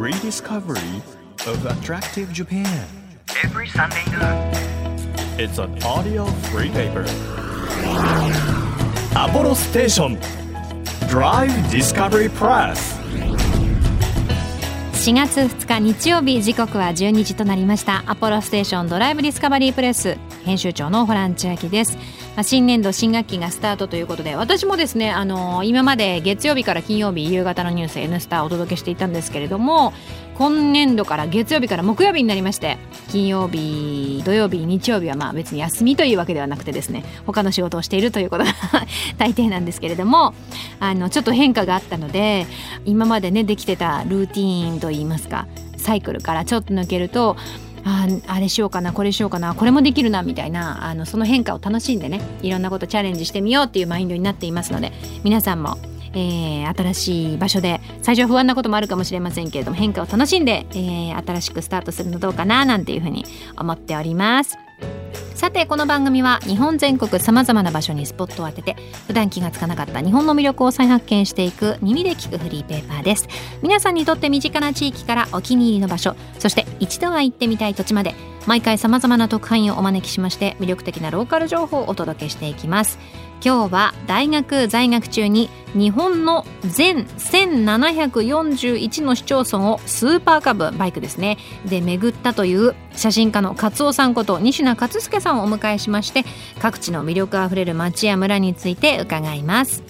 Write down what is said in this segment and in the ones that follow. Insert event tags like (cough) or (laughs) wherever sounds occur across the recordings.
rediscovery of attractive Japan. every Sunday noon. It's an audio free paper. Apollo Station Drive Discovery Press. 4月2日日曜日時刻は12時となりましたアポロステーションドライブディスカバリープレス編集長のホラン千秋ですまあ新年度新学期がスタートということで私もですねあの今まで月曜日から金曜日夕方のニュース N スターお届けしていたんですけれども今年度から月曜日から木曜日になりまして金曜日土曜日日曜日はまあ別に休みというわけではなくてですね他の仕事をしているということが (laughs) 大抵なんですけれどもあのちょっと変化があったので今までねできてたルーティーンといいますかサイクルからちょっと抜けるとああれしようかなこれしようかなこれもできるなみたいなあのその変化を楽しんでねいろんなことチャレンジしてみようっていうマインドになっていますので皆さんも、えー新しい場所で最初は不安なこともあるかもしれませんけれども変化を楽しんで、えー新しくスタートするのどうかななんていうふうに思っております。さてこの番組は日本全国さまざまな場所にスポットを当てて普段気がつかなかった日本の魅力を再発見していく耳で聞くフリーペーパーです。皆さんにとって身近な地域からお気に入りの場所そして一度は行ってみたい土地まで毎回さまざまな特派員をお招きしまして魅力的なローカル情報をお届けしていきます。今日は大学在学中に日本の全1741の市町村をスーパーカブバイクですね。で巡ったという写真家の勝尾さんこと西名勝介さんをお迎えしまして各地の魅力あふれる町や村について伺います。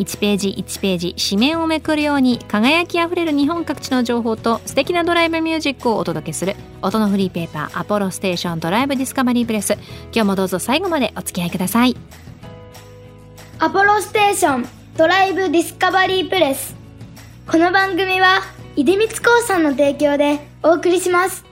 1ページ1ページ紙面をめくるように輝きあふれる日本各地の情報と素敵なドライブミュージックをお届けする音のフリーペーパーアポロステーションドライブディスカバリープレス。今日もどうぞ最後までお付き合いください。アポロステーションドライブディスカバリープレス。この番組は出光興産の提供でお送りします。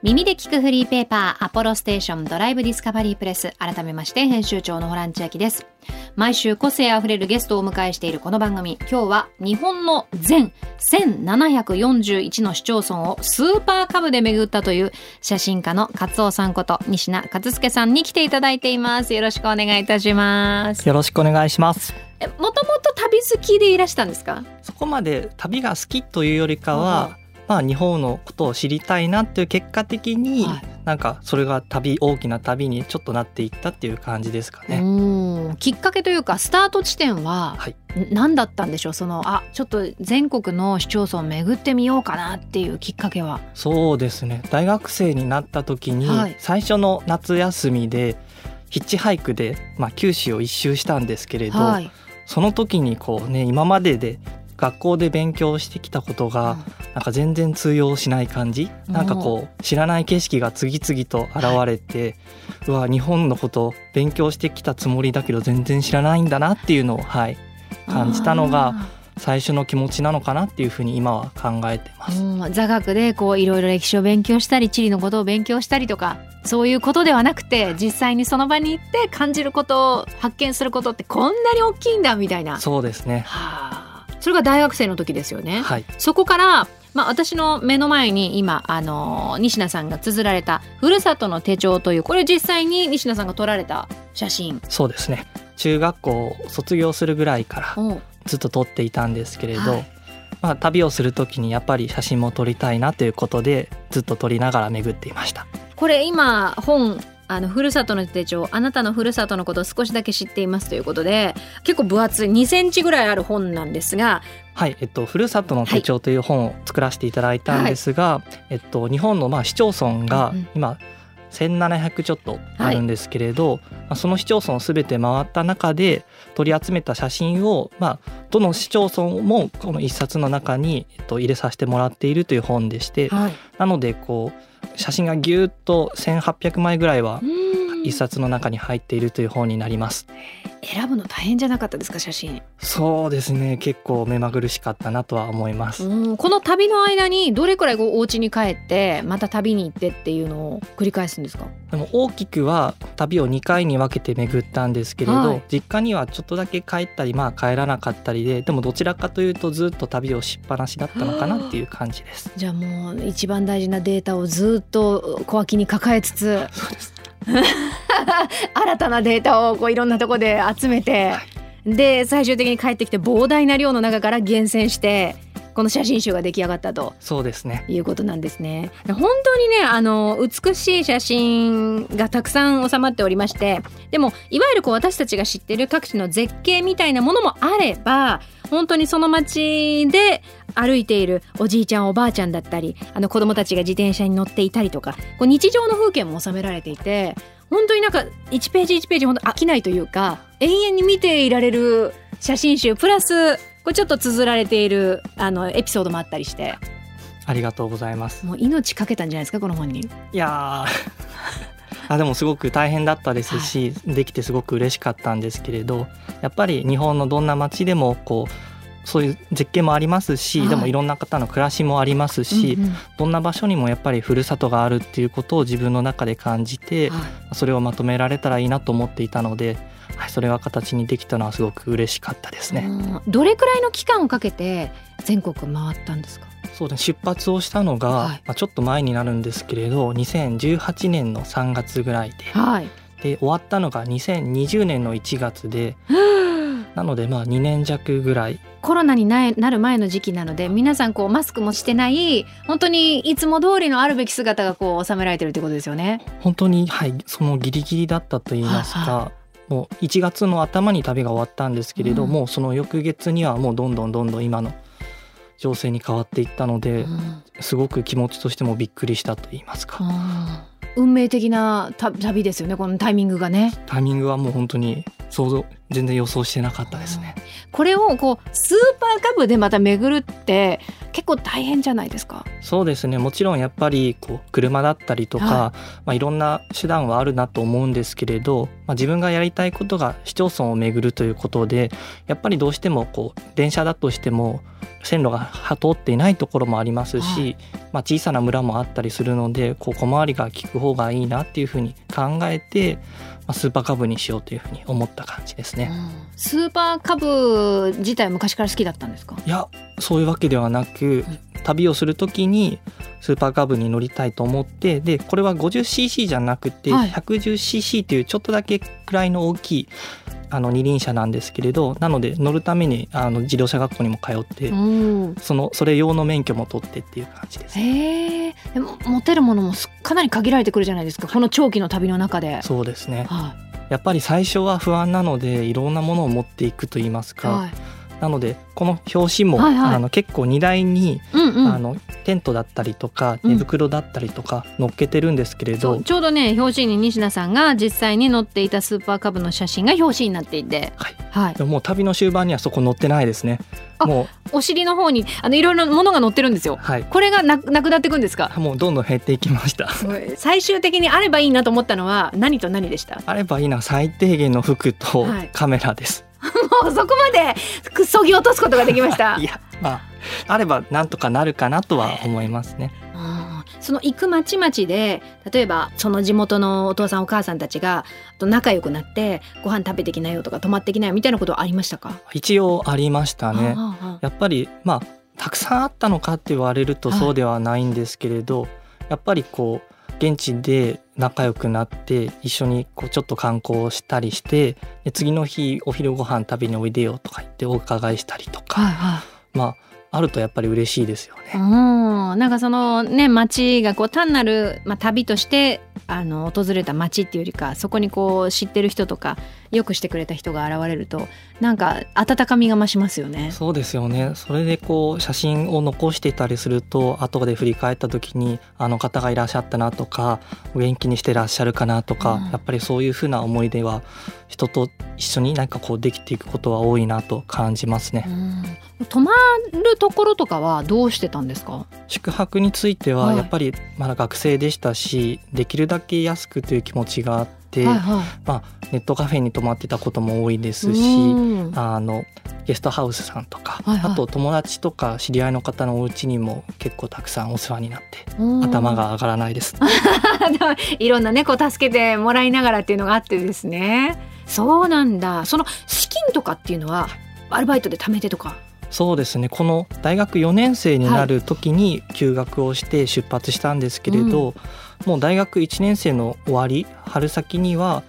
耳で聞くフリーペーパーアポロステーションドライブディスカバリープレス。改めまして編集長のホラン千秋です。毎週個性あふれるゲストをお迎えしているこの番組。今日は日本の全1741の市町村をスーパーカブで巡ったという写真家の勝尾さんこと西名勝介さんに来ていただいています。よろしくお願いいたします。よろしくお願いします。えもともと旅好きでいらしたんですか？そこまで旅が好きというよりかは、まあ日本のことを知りたいなっていう結果的に、はいなんかそれが旅大きな旅にちょっとなっていったっていう感じですかね。うんきっかけというかスタート地点は何だったんでしょう？そのあちょっと全国の市町村を巡ってみようかなっていうきっかけは。そうですね。大学生になった時に、はい最初の夏休みでヒッチハイクで、まあ、九州を一周したんですけれど、はい、その時にこうね今までで学校で勉強してきたことが、なんか全然通用しない感じ、うん。なんかこう知らない景色が次々と現れて、うわ日本のこと勉強してきたつもりだけど全然知らないんだなっていうのをはい感じたのが最初の気持ちなのかなっていうふうに今は考えてます。座学でこういろいろ歴史を勉強したり地理のことを勉強したりとかそういうことではなくて実際にその場に行って感じることを発見することってこんなに大きいんだみたいな。そうですね。はあそれが大学生の時ですよね。はい。そこから、まあ、私の目の前に今、あの西名さんが綴られた「ふるさとの手帳」というこれ実際に西名さんが撮られた写真。そうですね。中学校を卒業するぐらいからおずっと撮っていたんですけれど、はいまあ旅をする時にやっぱり写真も撮りたいなということでずっと撮りながら巡っていました。これ今本あのふるさとの手帳あなたのふるさとのことを少しだけ知っていますということで結構分厚い2センチぐらいある本なんですがはい、えっと、ふるさとの手帳という本を作らせていただいたんですが、えっと、日本のまあ市町村がうんうん。今1700ちょっとあるんですけれど、まあ、その市町村をすべて回った中で取り集めた写真を、まあ、どの市町村もこの一冊の中に、えっと、入れさせてもらっているという本でしてはい、なのでこう写真がぎゅーっと1800枚ぐらいは一冊の中に入っているという本になります。選ぶの大変じゃなかったですか写真、そうですね結構目まぐるしかったなとは思います。うん、この旅の間にどれくらいお家に帰ってまた旅に行ってっていうのを繰り返すんですか？でも大きくは旅を2回に分けて巡ったんですけれど、はい実家にはちょっとだけ帰ったりまあ帰らなかったりででもどちらかというとずっと旅をしっぱなしだったのかなっていう感じです。じゃあもう一番大事なデータをずっと小脇に抱えつつ (laughs) (laughs) 新たなデータをこういろんなところで集めて、はい。で最終的に帰ってきて膨大な量の中から厳選してこの写真集が出来上がったと。そうですね。いうことなんですね。本当にねあの美しい写真がたくさん収まっておりましてでもいわゆるこう私たちが知ってる各地の絶景みたいなものもあれば本当にその街で歩いているおじいちゃんおばあちゃんだったりあの子供たちが自転車に乗っていたりとかこう日常の風景も収められていて本当になんか1ページ1ページ本当飽きないというか永遠に見ていられる写真集プラスこれちょっと綴られているあのエピソードもあったりして。ありがとうござやす。もう命かけたんじゃないですかこの本に。いやーあでもすごく大変だったですし、できてすごく嬉しかったんですけれどやっぱり日本のどんな街でもこうそういう絶景もありますし、はい。でもいろんな方の暮らしもありますし、うんうん。どんな場所にもやっぱりふるさとがあるっていうことを自分の中で感じて、はい。それをまとめられたらいいなと思っていたので、はい、それが形にできたのはすごく嬉しかったですね。うん。どれくらいの期間をかけて全国回ったんですか？そうですね。出発をしたのが、はい。まあ、ちょっと前になるんですけれど2018年の3月ぐらいではい。で終わったのが2020年の1月でなのでまあ2年弱ぐらい。コロナにななる前の時期なので皆さんこうマスクもしてない本当にいつも通りのあるべき姿がこう収められてるってことですよね。本当に、はい、そのギリギリだったと言いますか、はもう1月の頭に旅が終わったんですけれどうん。も、その翌月にはもうどんどんどんどん今の情勢に変わっていったので、うん。すごく気持ちとしてもびっくりしたと言いますか、運命的なた旅ですよねこのタイミングがね。タイミングはもう本当に想像全然予想してなかったですね。これをこうスーパーカブでまた巡るって結構大変じゃないですか。そうですねもちろんやっぱりこう車だったりとか、はいまあ、いろんな手段はあるなと思うんですけれど、まあ、自分がやりたいことが市町村を巡るということでやっぱりどうしてもこう電車だとしても線路が通っていないところもありますし、まあ、小さな村もあったりするのでこう小回りが利く方がいいなっていうふうに考えて、まあ、スーパーカブにしようというふうに思った感じですね。スーパーカブ自体は昔から好きだったんですか？いやそういうわけではなく旅をするときにスーパーカブに乗りたいと思ってでこれは 50cc じゃなくてはい 110cc というちょっとだけくらいの大きいあの二輪車なんですけれどなので乗るためにあの自動車学校にも通ってうんそのそれ用の免許も取ってっていう感じです。へえ。でも持てるものもすかなり限られてくるじゃないですか。この長期の旅の中で。そうですねはやっぱり最初は不安なのでいろんなものを持っていくと言いますい。か、はい。なのでこの表紙も、はいはいあの結構荷台に、うんうん。あのテントだったりとかうん寝袋だったりとか乗っけてるんですけれど、そうちょうどね表紙に西田さんが実際に載っていたスーパーカブの写真が表紙になっていて、はいはい、でももう旅の終盤にはそこ載ってないですね。あもお尻の方にあのいろいろなものが載ってるんですようはい。これがななくなっていくんですか？もうどんどん減っていきました。(laughs) 最終的にあればいいなと思ったのは何と何でした？あればいいのは最低限の服とはいカメラです。もうそこまでくそぎ落とすことができました。(laughs) いやまああればなんとかなるかなとは思いますね。うんその行く町々で例えばその地元のお父さんお母さんたちがと仲良くなってご飯食べてきなよとか泊まってきなよみたいなことはありましたか？一応ありましたね。やっぱりまあたくさんあったのかって言われるとはい。そうではないんですけれど、やっぱりこう現地で仲良くなって一緒にこうちょっと観光をしたりしてで次の日お昼ご飯食べにおいでよとか言ってお伺いしたりとか、はいはいまああるとやっぱり嬉しいですよね。うん、なんかそのね町がこう単なる、まあ、旅としてあの訪れた町っていうよりかそこにこう知ってる人とかよくしてくれた人が現れるとなんか温かみが増しますよね。そうですよね。それでこう写真を残していたりすると後で振り返った時にあの方がいらっしゃったなとかお元気にしてらっしゃるかなとか、うん。やっぱりそういうふうな思い出は人と一緒に何かこうできていくことは多いなと感じますね。うん、泊まるところとかはどうしてたんですか？宿泊についてははい。やっぱりまだ学生でしたし、できるだけ安くという気持ちがあって、はいはい。まあ、ネットカフェに泊まってたことも多いですし、うん。あのゲストハウスさんとか、はいはい。あと友達とか知り合いの方のお家にも結構たくさんお世話になってうん。頭が上がらないです。(laughs) いろんなねこう助けてもらいながらっていうのがあってですね。そうなんだ。その資金とかっていうのはアルバイトで貯めてとか？そうですね。この大学4年生になる時に休学をして出発したんですけれど、もう大学1年生の終わり春先には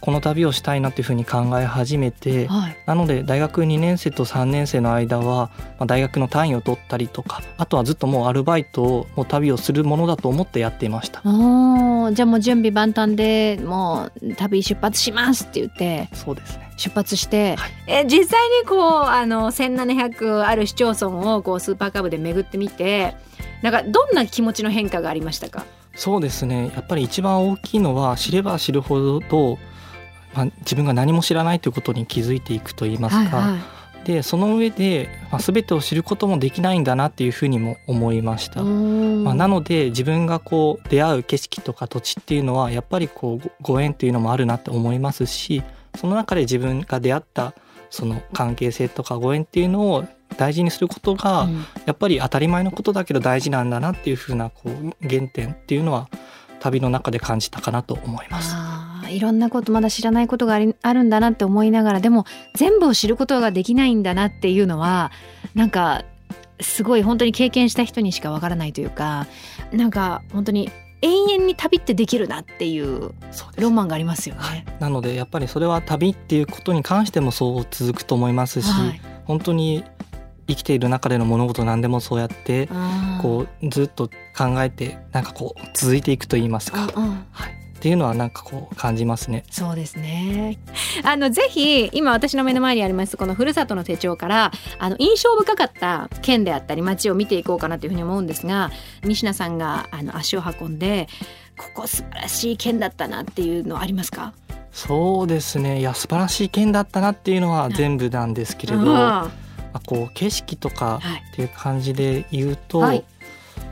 この旅をしたいなっていうふうに考え始めてはい。なので大学2年生と3年生の間は、まあ、大学の単位を取ったりとかあとはずっともうアルバイトをもう旅をするものだと思ってやっていました。おーじゃあもう準備万端でもう旅出発しますって言ってそうですね。出発して、はい。え実際にこうあの1700ある市町村をこうスーパーカブで巡ってみてなんかどんな気持ちの変化がありましたか？そうですね。やっぱり一番大きいのは知れば知るほど、まあ、自分が何も知らないということに気づいていくといいますか、はいでその上で、まあ、全てを知ることもできないんだなっていうふうにも思いました。まあ、なので自分がこう出会う景色とか土地っていうのはやっぱりこうごご縁っていうのもあるなって思いますしその中で自分が出会ったその関係性とかご縁っていうのを大事にすることがうんやっぱり当たり前のことだけど大事なんだなっていうふうなこう原点っていうのは旅の中で感じたかなと思います。いろんなことまだ知らないことがありあるんだなって思いながらでも全部を知ることができないんだなっていうのはなんかすごい本当に経験した人にしかわからないというかなんか本当に永遠に旅ってできるなっていうロマンがありますよね。なのでやっぱりそれは旅っていうことに関してもそう続くと思いますし、はい本当に生きている中での物事何でもそうやってこうずっと考えてなんかこう続いていくと言いますか、うんうんっていうのはなんかこう感じますね。そうですね。あのぜひ今私の目の前にありますこのふるさとの手帳からあの印象深かった県であったり町を見ていこうかなというふうに思うんですが西名さんがあの足を運んでここ素晴らしい県だったなっていうのありますか？そうですねいや素晴らしい県だったなっていうのは全部なんですけれど、あ、こう景色とかいっていう感じで言うと、はい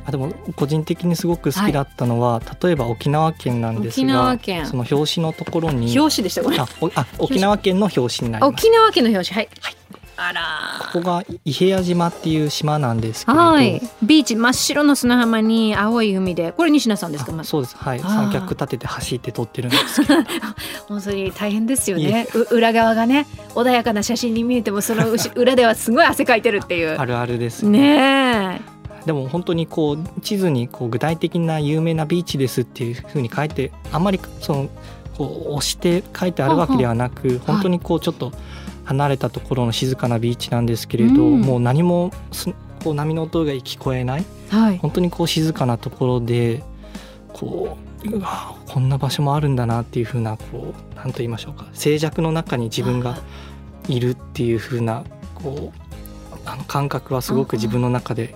あでも個人的にすごく好きだったのは、例えば沖縄県なんです沖がその表紙のところに表紙でしたこれ。あ沖縄県の表紙になります。沖縄県の表紙はい。あらここが伊平屋島っていう島なんですけれど、はい。ビーチ真っ白の砂浜に青い海でこれ西名さんですか？まあそうです。はい。三脚立てて走って撮ってるんですけど。本当に大変ですよいね。う裏側がね穏やかな写真に見えてもその後裏ではすごい汗かいてるっていう。あるあるですね。え。でも本当にこう地図にこう具体的な有名なビーチですっていうふうに書いてあんまりそのこう押して書いてあるわけではなく本当にこうちょっと離れたところの静かなビーチなんですけれど、うん。もう何もすこう波の音が聞こえない。はい。本当にこう静かなところでこううわこんな場所もあるんだなっていうふうなこう何と言いましょうか。静寂の中に自分がいるっていうふうなこうあの感覚はすごく自分の中で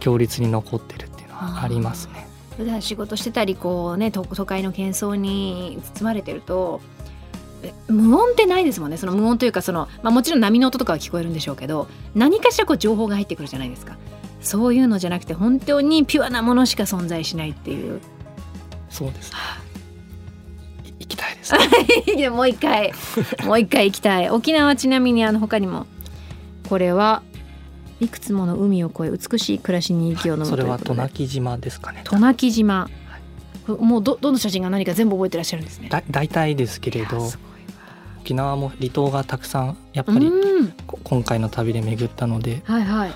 強烈に残ってるっていうのはありますね。普段仕事してたりこうね都都会の喧騒に包まれてるとえ無音ってないですもんね。その無音というかその、まあ、もちろん波の音とかは聞こえるんでしょうけど何かしらこう情報が入ってくるじゃないですか。そういうのじゃなくて本当にピュアなものしか存在しないっていう。そうです。ね。い行きたいです、(laughs) ね。もう一回。もう一回行きたい。沖縄ちなみにあの他にもこれはいくつもの海を越え美しい暮らしに息を飲むそれは渡名喜島ですかね。渡名喜島、もうどどの写真が何か全部覚えてらっしゃるんですね。だ大体ですけれど沖縄も離島がたくさんやっぱり今回の旅で巡ったのではいはい。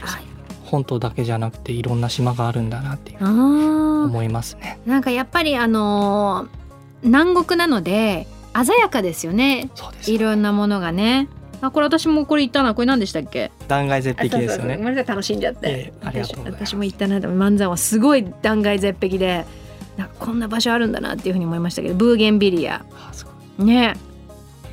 はい、本島だけじゃなくていろんな島があるんだなっていう思いますね。なんかやっぱりあのー南国なので鮮やかですよね。そうです。いろんなものがね。あこれ私もこれ言ったな。これ何でしたっけ？断崖絶壁ですよあそうそうそう。ごね。めんなさい楽しんじゃって、ええありがとうございます。私私も行ったな。漫才はすごい断崖絶壁でなんかこんな場所あるんだなっていうふうに思いましたけどブーゲンビリア。あすごいね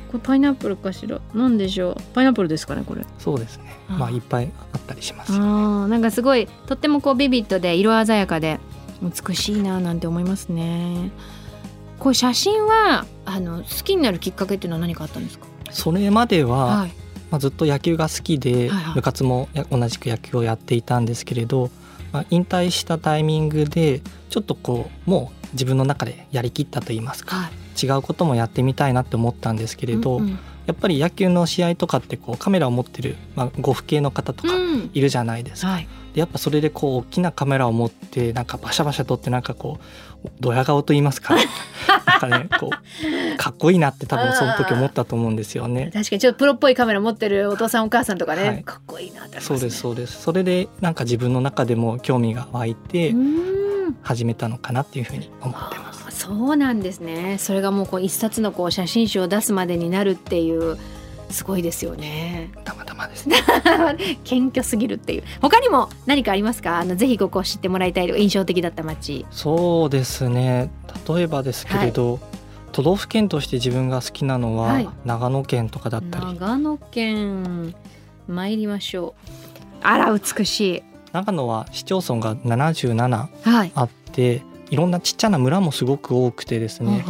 これパイナップルかしら？なんでしょう？パイナップルですかねこれそうですね。あまあいっぱいあったりします。あーなんかすごいとってもこうビビッドで色鮮やかで美しいななんて思いますね。こう写真はあの好きになるきっかけっていうのは何かあったんですか？それまでは、はい。まあ、ずっと野球が好きで、部活もや同じく野球をやっていたんですけれど、まあ、引退したタイミングでちょっとこうもう自分の中でやりきったと言いますかはい。違うこともやってみたいなって思ったんですけれど、うんうんやっぱり野球の試合とかってこうカメラを持ってる、まあ、ご父兄の方とかうんいるじゃないですか。はい。でやっぱそれでこう大きなカメラを持ってなんかバシャバシャ撮ってなんかこうドヤ顔と言いますか (laughs) なんかねこうかっこいいなって多分その時思ったと思うんですよね。確かにちょっとプロっぽいカメラ持ってるお父さんお母さんとかね、はいかっこいいなってね。そうですそうですそれでなんか自分の中でも興味が湧いて始めたのかなっていうふうに思ってます。そそうなんですね。それがもうこう一冊のこう写真集を出すまでになるっていうすごいですよね。たまたまですね。(laughs) 謙虚すぎるっていう。他にも何かありますか？あのぜひここを知ってもらいたい印象的だった街。そうですね。例えばですけれど、都道府県として自分が好きなのは、はい。長野県とかだったり。長野県参りましょう。あら美しい。長野は市町村が77はい。あっていろんなちっちゃな村もすごく多くてですね、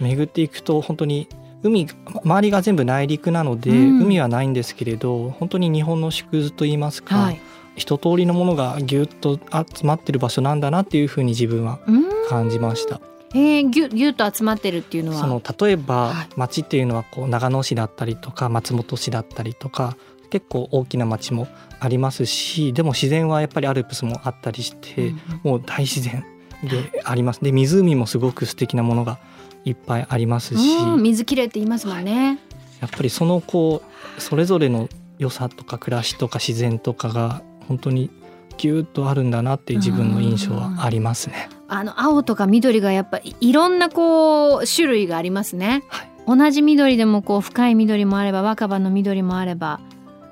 巡っていくと本当に海周りが全部内陸なので、うん。海はないんですけれど本当に日本の縮図といいますか、はい。一通りのものがぎゅっと集まってる場所なんだなっていうふうに自分はうん。感じました。えー、ぎゅぎゅっと集まってるっていうのは？その例えば、はい。町っていうのはこう長野市だったりとか松本市だったりとか結構大きな町もありますしでも自然はやっぱりアルプスもあったりして、うん。もう大自然であります。で湖もすごく素敵なものがいっぱいありますし、うん水きれいって言いますもんね、やっぱりそのこうそれぞれの良さとか暮らしとか自然とかが本当にぎゅっとあるんだなっていう自分の印象はありますね。あの青とか緑がやっぱいいろんなこう種類がありますね、はい。同じ緑でもこう深い緑もあれば若葉の緑もあれば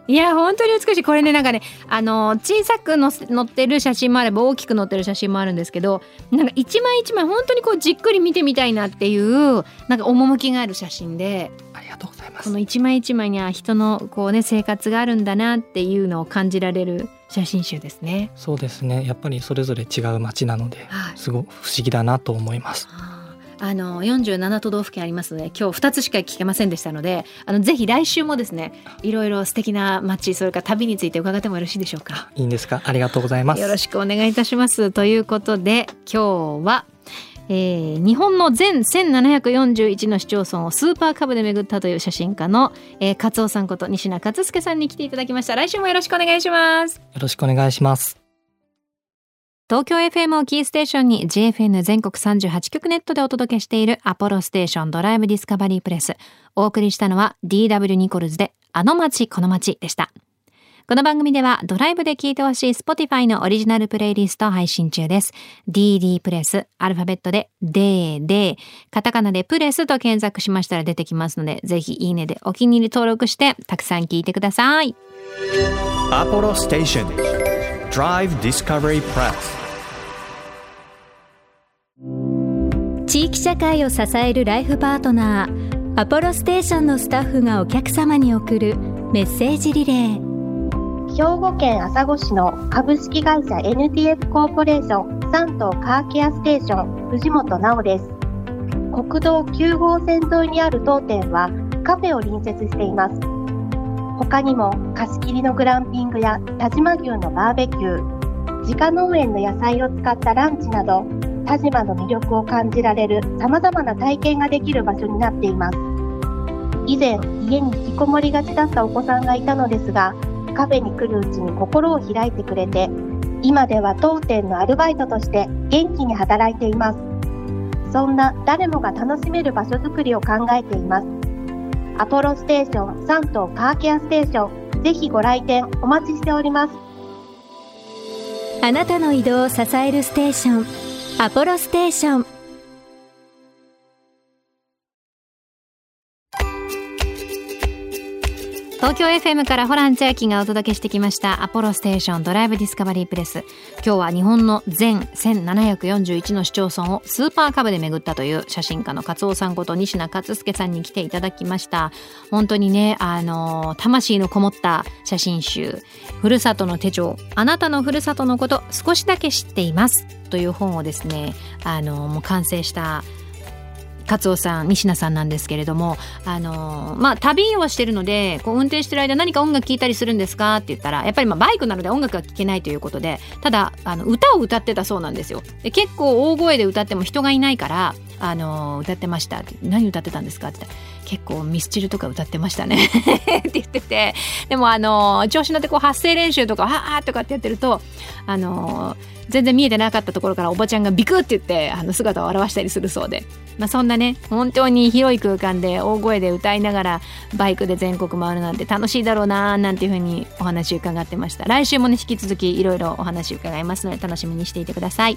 いや本当に美しい。これねなんかねあの小さくのせ載ってる写真もあれば大きく載ってる写真もあるんですけどなんか一枚一枚本当にこうじっくり見てみたいなっていうなんか趣がある写真でありがとうございます。この一枚一枚には人のこうね生活があるんだなっていうのを感じられる写真集ですね。そうですね。やっぱりそれぞれ違う街なのではい。すごく不思議だなと思います。あーあの47都道府県ありますので今日2つしか聞けませんでしたのであのぜひ来週もですねいろいろ素敵な街それから旅について伺ってもよろしいでしょうか。いいんですか？ありがとうございます。よろしくお願いいたします。ということで今日は、えー日本の全1741の市町村をスーパーカブで巡ったという写真家の、えー、勝尾さんこと西名勝介さんに来ていただきました。来週もよろしくお願いします。よろしくお願いします。東京 FM をキーステーションに JFN 全国38局ネットでお届けしているアポロステーションドライブディスカバリープレス。お送りしたのは DW ニコルズであの街この街でした。この番組ではドライブで聴いてほしい Spotify のオリジナルプレイリストを配信中です。DD プレス、アルファベットで DD、カタカナでプレスと検索しましたら出てきますので、ぜひいいねでお気に入り登録してたくさん聞いてください。Apollo Station Drive Discovery Press 地域社会を支えるライフパートナーアポロステーションのスタッフがお客様に送るメッセージリレー。兵庫県朝来市の株式会社 NTF コーポレーション三島カーケアステーション藤本直です。国道9号線沿いにある当店はカフェを隣接しています。他にも貸し切りのグランピングや田島牛のバーベキュー自家農園の野菜を使ったランチなど田島の魅力を感じられる様々な体験ができる場所になっています。以前家に引きこもりがちだったお子さんがいたのですがカフェに来るうちに心を開いてくれて今では当店のアルバイトとして元気に働いています。そんな誰もが楽しめる場所づくりを考えています。アポロステーション3島カーケアステーションぜひご来店お待ちしております。あなたの移動を支えるステーション。アポロステーション。東京 FM からホラン千秋がお届けしてきましたアポロステーションドライブディスカバリープレス。今日は日本の全1741の市町村をスーパーカブで巡ったという写真家の勝尾さんこと西名勝介さんに来ていただきました。本当にねあの魂のこもった写真集。ふるさとの手帳。あなたのふるさとのこと少しだけ知っています。という本をですねあのもう完成した勝夫さん仁科さんなんですけれどもあのまあ旅をしてるのでこう運転してる間何か音楽聴いたりするんですか？って言ったらやっぱりまあバイクなので音楽が聴けないということでただあの歌を歌ってたそうなんですよ。で結構大声で歌っても人がいないからあの歌ってました。って何歌ってたんですか？って言ったら結構ミスチルとか歌ってましたね。(laughs) って言ってて。でもあの調子乗ってこう発声練習とかはあとかってやってるとあの全然見えてなかったところからおばちゃんがビクって言ってあの姿を現したりするそうで、まあ、そんなね本当に広い空間で大声で歌いながらバイクで全国回るなんて楽しいだろうななんていうふうにお話伺ってました。来週もね引き続きいろいろお話伺いますので楽しみにしていてください。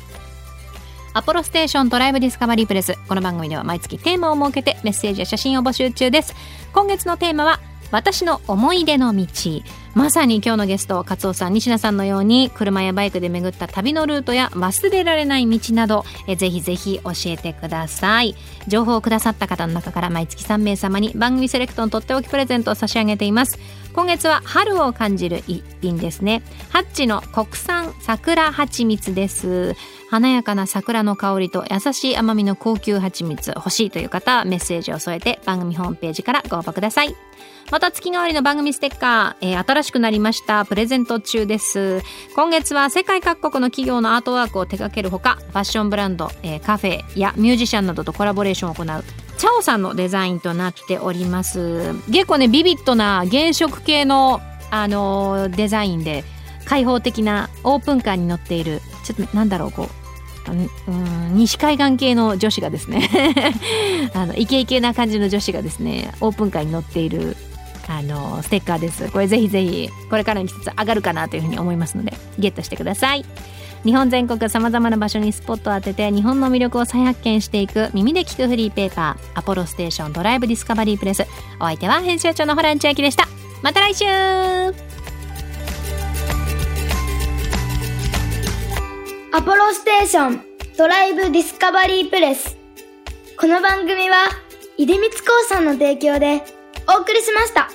アポロステーションドライブディスカバリープレスこの番組では毎月テーマを設けてメッセージや写真を募集中です。今月のテーマは私の思い出の道。まさに今日のゲスト勝尾さん西田さんのように車やバイクで巡った旅のルートや忘れられない道などえぜひぜひ教えてください。情報をくださった方の中から毎月3名様に番組セレクトのとっておきプレゼントを差し上げています。今月は春を感じる一品ですね。ハッチの国産桜蜂蜜です。華やかな桜の香りと優しい甘みの高級蜂蜜欲しいという方はメッセージを添えて番組ホームページからご応募ください。また月替わりの番組ステッカー、えー、新しくなりました。プレゼント中です。今月は世界各国の企業のアートワークを手掛けるほかファッションブランド、えー、カフェやミュージシャンなどとコラボレーションを行うチャオさんのデザインとなっております。結構ねビビッドな原色系の、あのー、デザインで開放的なオープンカーに乗っているちょっとなんだろうこううん西海岸系の女子がですね (laughs) あのイケイケな感じの女子がですねオープンカーに乗っているあのステッカーです。これぜひぜひこれからの季節上がるかなというふうに思いますのでゲットしてください。日本全国さまざまな場所にスポットを当てて日本の魅力を再発見していく耳で聞くフリーペーパーアポロステーションドライブディスカバリープレス。お相手は編集長のホラン千秋でした。また来週。アポロステーションドライブディスカバリープレス。この番組は出光興産の提供でお送りしました。